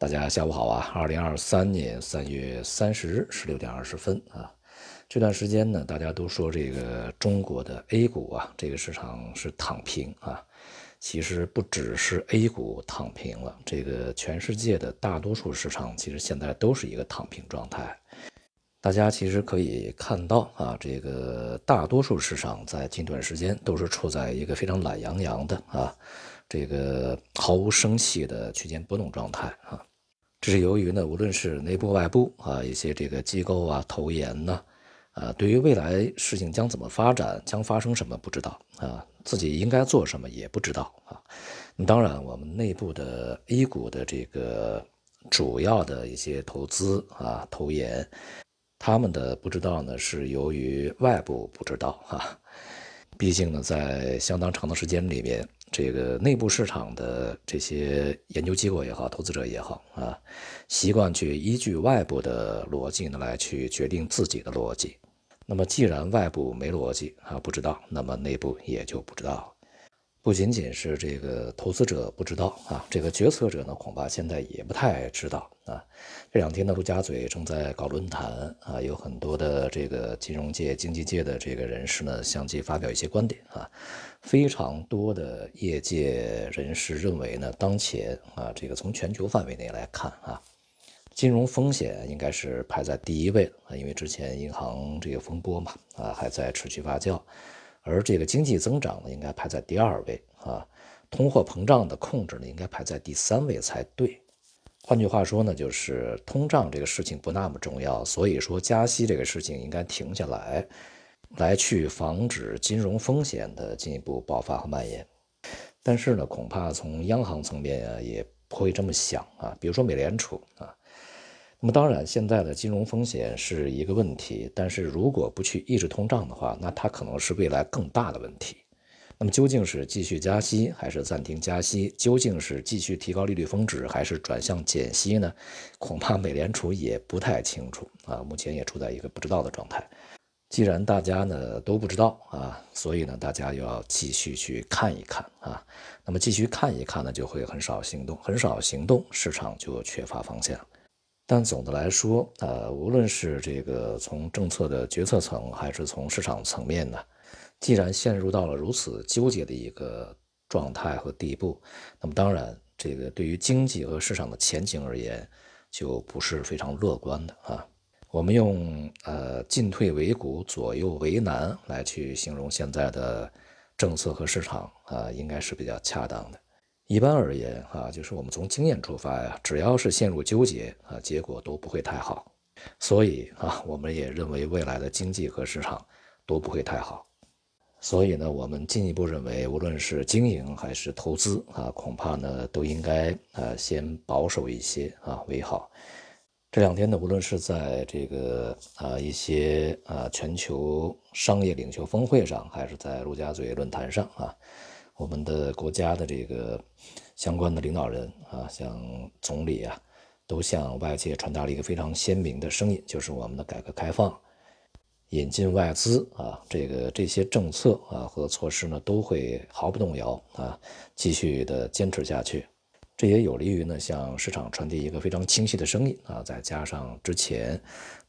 大家下午好啊！二零二三年三月三十日十六点二十分啊，这段时间呢，大家都说这个中国的 A 股啊，这个市场是躺平啊。其实不只是 A 股躺平了，这个全世界的大多数市场其实现在都是一个躺平状态。大家其实可以看到啊，这个大多数市场在近段时间都是处在一个非常懒洋洋的啊，这个毫无生气的区间波动状态啊。这是由于呢，无论是内部外部啊，一些这个机构啊、投研呢，啊，对于未来事情将怎么发展、将发生什么不知道啊，自己应该做什么也不知道啊。当然，我们内部的 A 股的这个主要的一些投资啊、投研，他们的不知道呢，是由于外部不知道啊。毕竟呢，在相当长的时间里面。这个内部市场的这些研究机构也好，投资者也好啊，习惯去依据外部的逻辑呢来去决定自己的逻辑。那么既然外部没逻辑啊，不知道，那么内部也就不知道。不仅仅是这个投资者不知道啊，这个决策者呢，恐怕现在也不太知道啊。这两天呢，陆家嘴正在搞论坛啊，有很多的这个金融界、经济界的这个人士呢，相继发表一些观点啊。非常多的业界人士认为呢，当前啊，这个从全球范围内来看啊，金融风险应该是排在第一位啊，因为之前银行这个风波嘛啊，还在持续发酵。而这个经济增长呢，应该排在第二位啊，通货膨胀的控制呢，应该排在第三位才对。换句话说呢，就是通胀这个事情不那么重要，所以说加息这个事情应该停下来，来去防止金融风险的进一步爆发和蔓延。但是呢，恐怕从央行层面啊，也不会这么想啊，比如说美联储啊。那么当然，现在的金融风险是一个问题，但是如果不去抑制通胀的话，那它可能是未来更大的问题。那么究竟是继续加息还是暂停加息？究竟是继续提高利率峰值还是转向减息呢？恐怕美联储也不太清楚啊，目前也处在一个不知道的状态。既然大家呢都不知道啊，所以呢大家要继续去看一看啊。那么继续看一看呢，就会很少行动，很少行动，市场就缺乏方向。但总的来说，呃，无论是这个从政策的决策层，还是从市场层面呢，既然陷入到了如此纠结的一个状态和地步，那么当然，这个对于经济和市场的前景而言，就不是非常乐观的啊。我们用呃进退维谷、左右为难来去形容现在的政策和市场啊，应该是比较恰当的。一般而言，啊，就是我们从经验出发呀，只要是陷入纠结啊，结果都不会太好。所以啊，我们也认为未来的经济和市场都不会太好。所以呢，我们进一步认为，无论是经营还是投资啊，恐怕呢都应该呃先保守一些啊为好。这两天呢，无论是在这个啊一些啊全球商业领袖峰会上，还是在陆家嘴论坛上啊。我们的国家的这个相关的领导人啊，像总理啊，都向外界传达了一个非常鲜明的声音，就是我们的改革开放、引进外资啊，这个这些政策啊和措施呢，都会毫不动摇啊，继续的坚持下去。这也有利于呢，向市场传递一个非常清晰的声音啊，再加上之前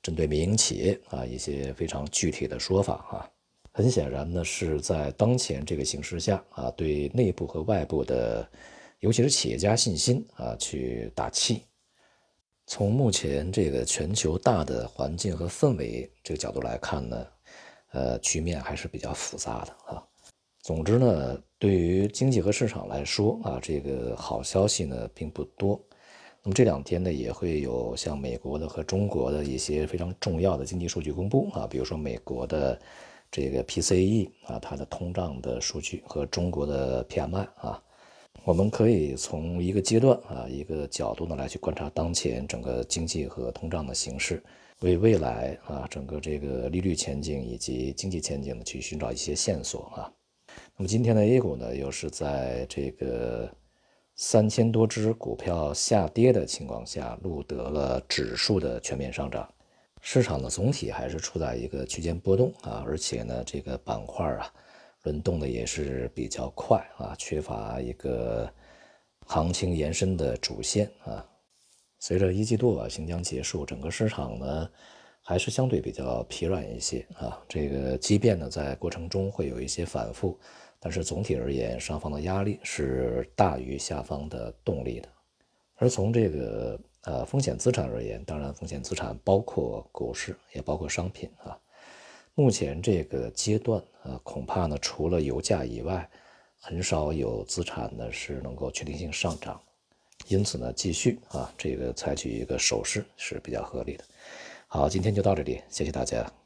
针对民营企业啊一些非常具体的说法啊。很显然呢，是在当前这个形势下啊，对内部和外部的，尤其是企业家信心啊，去打气。从目前这个全球大的环境和氛围这个角度来看呢，呃，局面还是比较复杂的啊。总之呢，对于经济和市场来说啊，这个好消息呢并不多。那么这两天呢，也会有像美国的和中国的一些非常重要的经济数据公布啊，比如说美国的。这个 PCE 啊，它的通胀的数据和中国的 PMI 啊，我们可以从一个阶段啊，一个角度呢来去观察当前整个经济和通胀的形势，为未来啊整个这个利率前景以及经济前景呢去寻找一些线索啊。那么今天的 A 股呢，又是在这个三千多只股票下跌的情况下，录得了指数的全面上涨。市场的总体还是处在一个区间波动啊，而且呢这个板块啊轮动的也是比较快啊，缺乏一个行情延伸的主线啊。随着一季度啊行将结束，整个市场呢还是相对比较疲软一些啊。这个即便呢在过程中会有一些反复，但是总体而言，上方的压力是大于下方的动力的。而从这个呃风险资产而言，当然风险资产包括股市，也包括商品啊。目前这个阶段啊，恐怕呢除了油价以外，很少有资产呢是能够确定性上涨。因此呢，继续啊，这个采取一个守势是比较合理的。好，今天就到这里，谢谢大家。